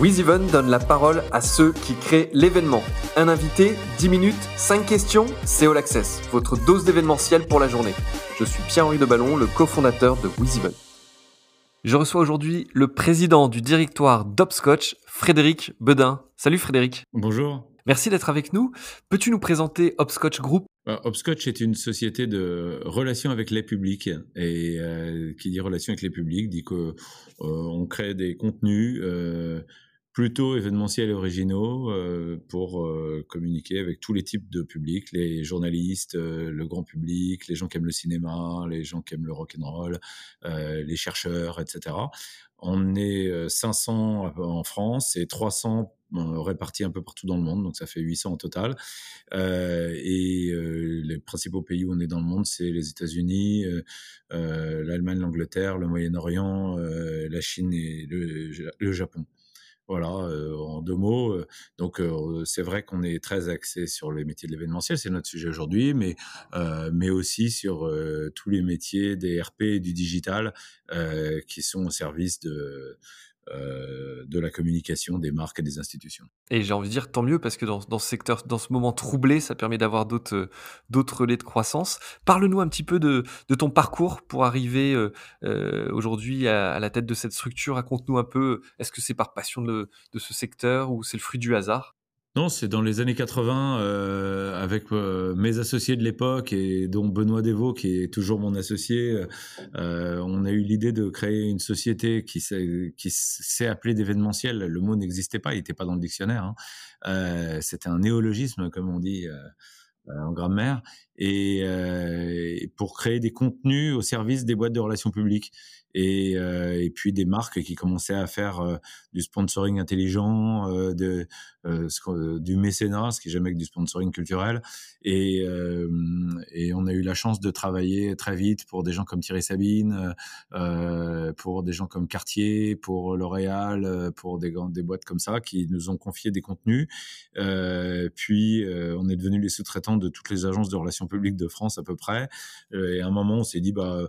WizEven donne la parole à ceux qui créent l'événement. Un invité, 10 minutes, 5 questions, c'est All Access, votre dose d'événementiel pour la journée. Je suis Pierre-Henri de Ballon, le cofondateur de WizEven. Je reçois aujourd'hui le président du directoire d'Opscotch, Frédéric Bedin. Salut Frédéric. Bonjour. Merci d'être avec nous. Peux-tu nous présenter Opscotch Group? Bah, Opscotch est une société de relations avec les publics et euh, qui dit relations avec les publics dit qu'on euh, crée des contenus euh, plutôt événementiels et originaux pour communiquer avec tous les types de publics, les journalistes, le grand public, les gens qui aiment le cinéma, les gens qui aiment le rock and roll, les chercheurs, etc. On est 500 en France et 300 répartis un peu partout dans le monde, donc ça fait 800 en total. Euh, et euh, les principaux pays où on est dans le monde, c'est les États-Unis, euh, l'Allemagne, l'Angleterre, le Moyen-Orient, la Chine et le Japon. Voilà, en deux mots. donc, c'est vrai qu'on est très axé sur les métiers de l'événementiel, c'est notre sujet aujourd'hui, mais, mais aussi sur tous les métiers des RP et du digital qui sont au service de, euh, de la communication des marques et des institutions. Et j'ai envie de dire tant mieux parce que dans, ce secteur, dans ce moment troublé, ça permet d'avoir d'autres euh, d'autres relais de croissance. Parle-nous un petit peu de, ton parcours pour arriver euh, aujourd'hui à, la tête de cette structure. Raconte-nous un peu. Est-ce que c'est par passion de ce secteur ou c'est le fruit du hasard? Non, c'est dans les années 80, euh, avec euh, mes associés de l'époque, et dont Benoît Devaux, qui est toujours mon associé, euh, on a eu l'idée de créer une société qui s'est appelée d'événementiel. Le mot n'existait pas, il n'était pas dans le dictionnaire. Hein. C'était un néologisme, comme on dit en grammaire, et pour créer des contenus au service des boîtes de relations publiques et, euh, et, puis des marques qui commençaient à faire euh, du sponsoring intelligent, euh, du mécénat, ce qui est jamais que du sponsoring culturel. Et, on a eu la chance de travailler très vite pour des gens comme Thierry Sabine, pour des gens comme Cartier, pour L'Oréal, pour des, des boîtes comme ça qui nous ont confié des contenus. puis on est devenu les sous-traitants de toutes les agences de relations publiques de France à peu près. et à un moment, on s'est dit, bah,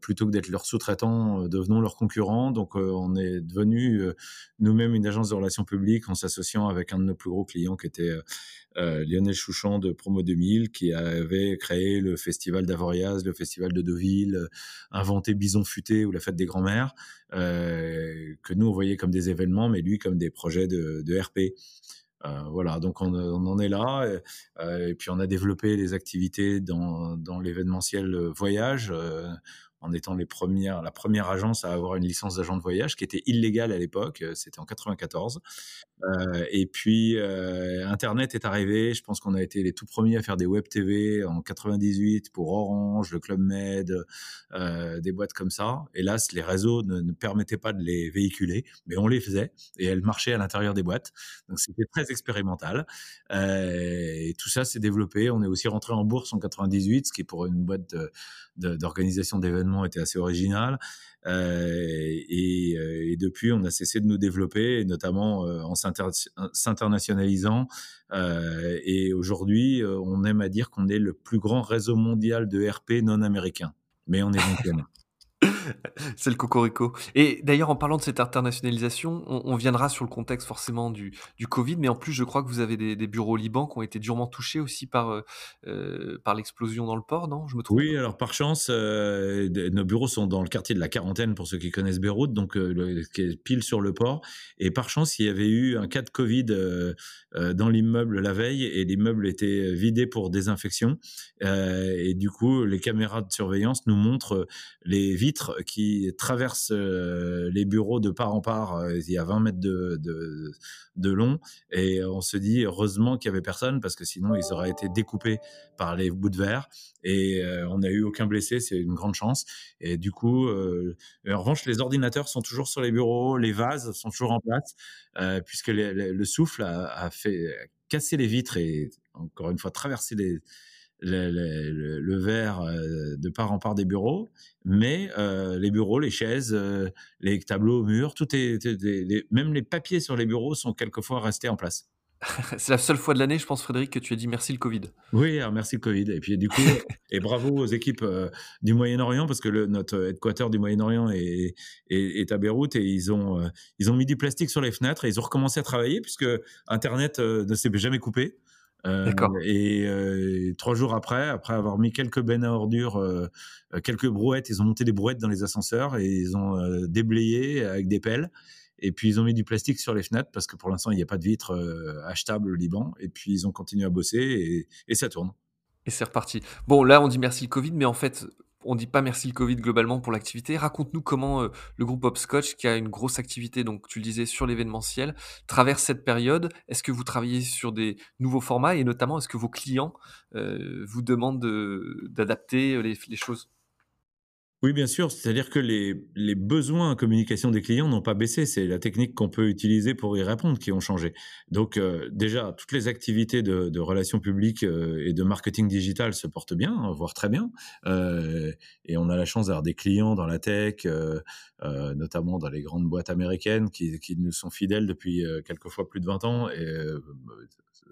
plutôt que d'être leur sous-traitant, euh, devenons leurs concurrents. Donc, euh, on est devenu euh, nous-mêmes une agence de relations publiques en s'associant avec un de nos plus gros clients qui était Lionel Chouchan de Promo 2000, qui avait créé le festival d'Avoriaz, le festival de Deauville, inventé Bison Futé ou la fête des grands-mères, que nous on voyait comme des événements, mais lui comme des projets de, RP. voilà, donc on, en est là. Et, puis on a développé les activités dans l'événementiel voyage en étant les premières, la première agence à avoir une licence d'agent de voyage qui était illégale à l'époque. Euh, c'était en 94. Euh, et puis euh, Internet est arrivé. Je pense qu'on a été les tout premiers à faire des web TV en 98 pour Orange, le Club Med, des boîtes comme ça. Hélas, les réseaux ne, permettaient pas de les véhiculer, mais on les faisait et elles marchaient à l'intérieur des boîtes. Donc c'était très expérimental. et tout ça s'est développé. On est aussi rentré en bourse en 98, ce qui est pour une boîte d'organisation d'événements était assez original. Euh, et, euh, et, depuis, on a cessé de nous développer, et notamment euh, en s'internationalisant. et aujourd'hui, on aime à dire qu'on est le plus grand réseau mondial de RP non américain. Mais on est donc C'est le cocorico. Et d'ailleurs, en parlant de cette internationalisation, on, viendra sur le contexte forcément du, du, Covid, mais en plus, je crois que vous avez des, bureaux au Liban qui ont été durement touchés aussi par, euh, euh, par l'explosion dans le port, non? Je me trompe Oui, alors par chance, euh, nos bureaux sont dans le quartier de la Quarantaine, pour ceux qui connaissent Beyrouth, donc qui est pile sur le port. Et par chance, il y avait eu un cas de Covid dans l'immeuble la veille, et l'immeuble était vidé pour désinfection. et du coup, les caméras de surveillance nous montrent les vitres qui traverse euh, les bureaux de part en part. Euh, il y a 20 mètres de, de, long. Et on se dit, heureusement qu'il y avait personne, parce que sinon, ils auraient été découpés par les bouts de verre. Et euh, on n'a eu aucun blessé, c'est une grande chance. Et du coup, en revanche, les ordinateurs sont toujours sur les bureaux, les vases sont toujours en place, puisque le souffle a, a fait casser les vitres et encore une fois traverser les le, le, verre euh, de part en part des bureaux, mais euh, les bureaux, les chaises, euh, les tableaux au mur, tout est, même les papiers sur les bureaux sont quelquefois restés en place. C'est la seule fois de l'année, je pense, Frédéric, que tu as dit merci le Covid. Oui, merci le Covid. Et puis du coup, et bravo aux équipes euh, du Moyen-Orient, parce que le, notre headquarter du Moyen-Orient est, est, à Beyrouth et ils ont, ils ont mis du plastique sur les fenêtres et ils ont recommencé à travailler puisque Internet ne s'est jamais coupé. Et trois jours après, après avoir mis quelques bennes à ordures, quelques brouettes, ils ont monté des brouettes dans les ascenseurs et ils ont déblayé avec des pelles. Et puis ils ont mis du plastique sur les fenêtres parce que pour l'instant il n'y a pas de vitres euh, achetables au Liban. Et puis ils ont continué à bosser et, ça tourne. Et c'est reparti. Bon, là on dit merci le Covid, mais en fait on dit pas merci le Covid globalement pour l'activité. Raconte-nous comment euh, le groupe Hopscotch, qui a une grosse activité, donc tu le disais, sur l'événementiel, traverse cette période. Est-ce que vous travaillez sur des nouveaux formats et notamment est-ce que vos clients euh, vous demandent d'adapter les choses? Oui, bien sûr. C'est-à-dire que les, besoins en communication des clients n'ont pas baissé. C'est la technique qu'on peut utiliser pour y répondre qui ont changé. Donc euh, déjà, toutes les activités de, relations publiques euh, et de marketing digital se portent bien, hein, voire très bien. Euh, et on a la chance d'avoir des clients dans la tech, notamment dans les grandes boîtes américaines qui, nous sont fidèles depuis quelquefois plus de 20 ans,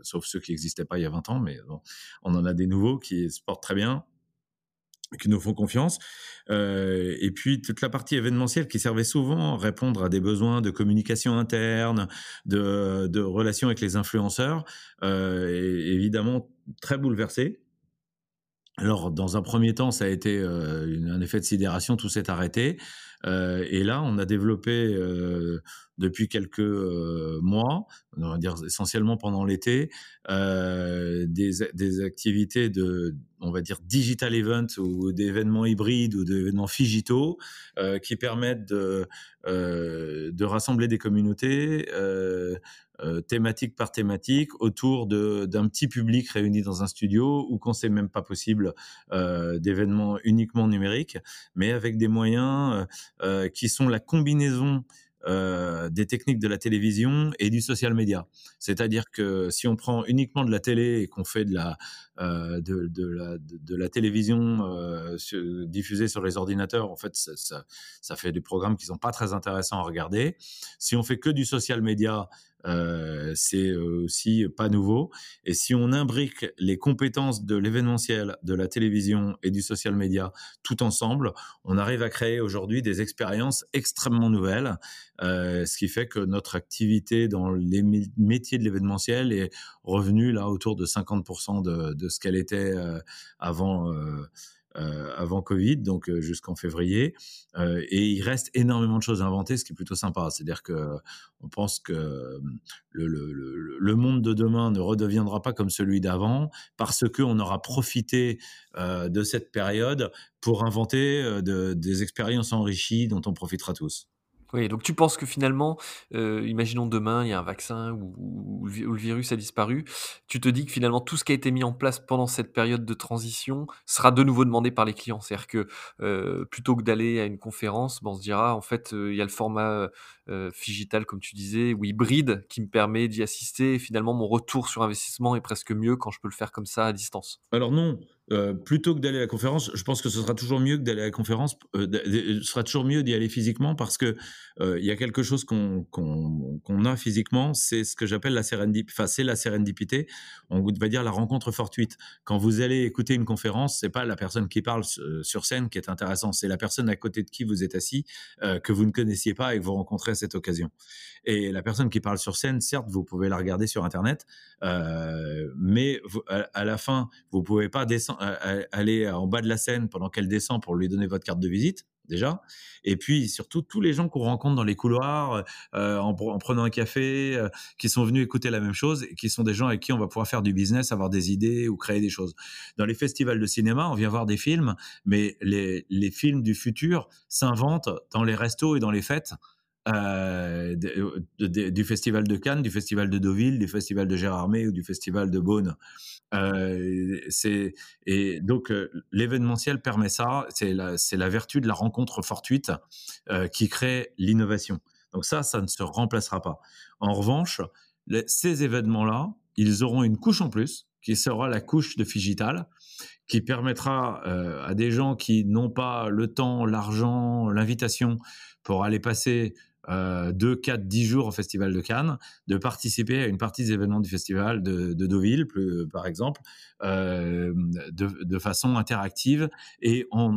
sauf ceux qui n'existaient pas il y a 20 ans, mais on en a des nouveaux qui se portent très bien qui nous font confiance. Euh, et puis toute la partie événementielle qui servait souvent à répondre à des besoins de communication interne, de, relations avec les influenceurs, euh, est évidemment très bouleversée. Alors, dans un premier temps, ça a été euh, un effet de sidération, tout s'est arrêté. Et là, on a développé depuis quelques mois, on va dire essentiellement pendant l'été, des, activités de, on va dire, digital event ou d'événements hybrides ou d'événements digitaux qui permettent de, de rassembler des communautés euh, thématique par thématique autour d'un petit public réuni dans un studio ou quand c'est même pas possible euh, d'événements uniquement numériques, mais avec des moyens euh, qui sont la combinaison des techniques de la télévision et du social media. C'est-à-dire que si on prend uniquement de la télé et qu'on fait de la, de, de, la, télévision diffusée sur les ordinateurs, en fait, ça, fait des programmes qui sont pas très intéressants à regarder. Si on fait que du social media, euh, c'est aussi pas nouveau. Et si on imbrique les compétences de l'événementiel, de la télévision et du social media tout ensemble, on arrive à créer aujourd'hui des expériences extrêmement nouvelles, euh, ce qui fait que notre activité dans les métiers de l'événementiel est revenue là autour de 50% de, ce qu'elle était euh, avant euh, avant Covid, donc euh, jusqu'en février. Euh, et il reste énormément de choses à inventer, ce qui est plutôt sympa. C'est-à-dire que on pense que le, monde de demain ne redeviendra pas comme celui d'avant parce qu'on aura profité de cette période pour inventer de, des expériences enrichies dont on profitera tous. Oui, donc tu penses que finalement, euh, imaginons demain, il y a un vaccin ou, le virus a disparu, tu te dis que finalement tout ce qui a été mis en place pendant cette période de transition sera de nouveau demandé par les clients. C'est-à-dire que euh, plutôt que d'aller à une conférence, on se dira en fait euh, il y a le format digital comme tu disais ou hybride qui me permet d'y assister et finalement mon retour sur investissement est presque mieux quand je peux le faire comme ça à distance. Alors non, euh, plutôt que d'aller à la conférence, je pense que ce sera toujours mieux que d'aller à la conférence. Euh, ce sera toujours mieux d'y aller physiquement parce que euh, il y a quelque chose qu'on a physiquement, c'est ce que j'appelle la sérendipité. Enfin, c'est la sérendipité. On va dire la rencontre fortuite. Quand vous allez écouter une conférence, c'est pas la personne qui parle sur scène qui est intéressant, c'est la personne à côté de qui vous êtes assis que vous ne connaissiez pas et que vous rencontrez à cette occasion. Et la personne qui parle sur scène, certes, vous pouvez la regarder sur Internet, mais à, la fin, vous pouvez pas descendre aller en bas de la scène pendant qu'elle descend pour lui donner votre carte de visite déjà. Et puis surtout tous les gens qu'on rencontre dans les couloirs, euh, en, prenant un café, euh, qui sont venus écouter la même chose et qui sont des gens avec qui on va pouvoir faire du business, avoir des idées ou créer des choses. Dans les festivals de cinéma, on vient voir des films, mais les, les films du futur s'inventent dans les restos et dans les fêtes. Euh, du festival de Cannes, du festival de Deauville, du festival de Gérardmer ou du festival de Beaune. Euh, c'est et donc euh, l'événementiel permet ça. C'est la c'est la vertu de la rencontre fortuite euh, qui crée l'innovation. Donc ça, ça ne se remplacera pas. En revanche, ces événements-là, ils auront une couche en plus qui sera la couche de Figital, qui permettra à des gens qui n'ont pas le temps, l'argent, l'invitation pour aller passer euh, 2, 4, 10 jours au Festival de Cannes, de participer à une partie des événements du festival de, de Deauville, plus, par exemple, euh, de, façon interactive et en,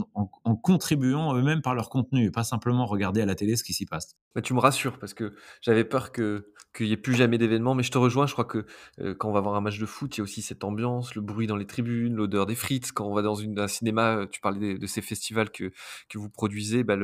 contribuant eux-mêmes par leur contenu, et pas simplement regarder à la télé ce qui s'y passe. Bah, tu me rassures parce que j'avais peur qu'il n'y ait plus jamais d'événements, mais je te rejoins. Je crois que euh, quand on va voir un match de foot, il y a aussi cette ambiance, le bruit dans les tribunes, l'odeur des frites. Quand on va dans un cinéma, euh, tu parlais de, ces festivals que, vous produisez, bah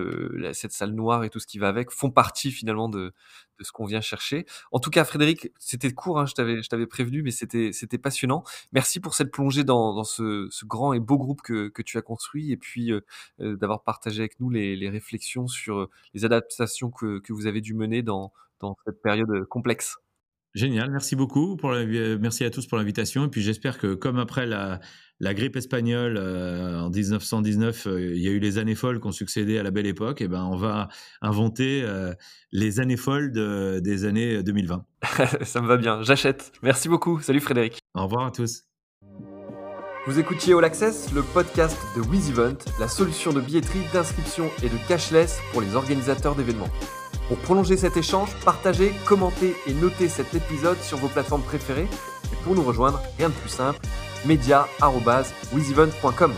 cette salle noire et tout ce qui va avec font partie finalement de, ce qu'on vient chercher. En tout cas, Frédéric, c'était court, hein, je t'avais prévenu, mais c'était passionnant. Merci pour cette plongée dans, ce, grand et beau groupe que, tu as construit et puis euh, euh d'avoir partagé avec nous les, réflexions sur les adaptations que, vous avez dû mener dans cette période complexe. Génial, merci beaucoup. Pour la, merci à tous pour l'invitation. Et puis j'espère que comme après la, la grippe espagnole euh, en 1919, euh, il y a eu les années folles qui ont succédé à la belle époque, et ben on va inventer euh, les années folles de, des années 2020. Ça me va bien, j'achète. Merci beaucoup. Salut Frédéric. Au revoir à tous. Vous écoutiez All Access, le podcast de WizEvent, la solution de billetterie, d'inscription et de cashless pour les organisateurs d'événements. Pour prolonger cet échange, partagez, commentez et notez cet épisode sur vos plateformes préférées. Et pour nous rejoindre, rien de plus simple, media.wizevent.com.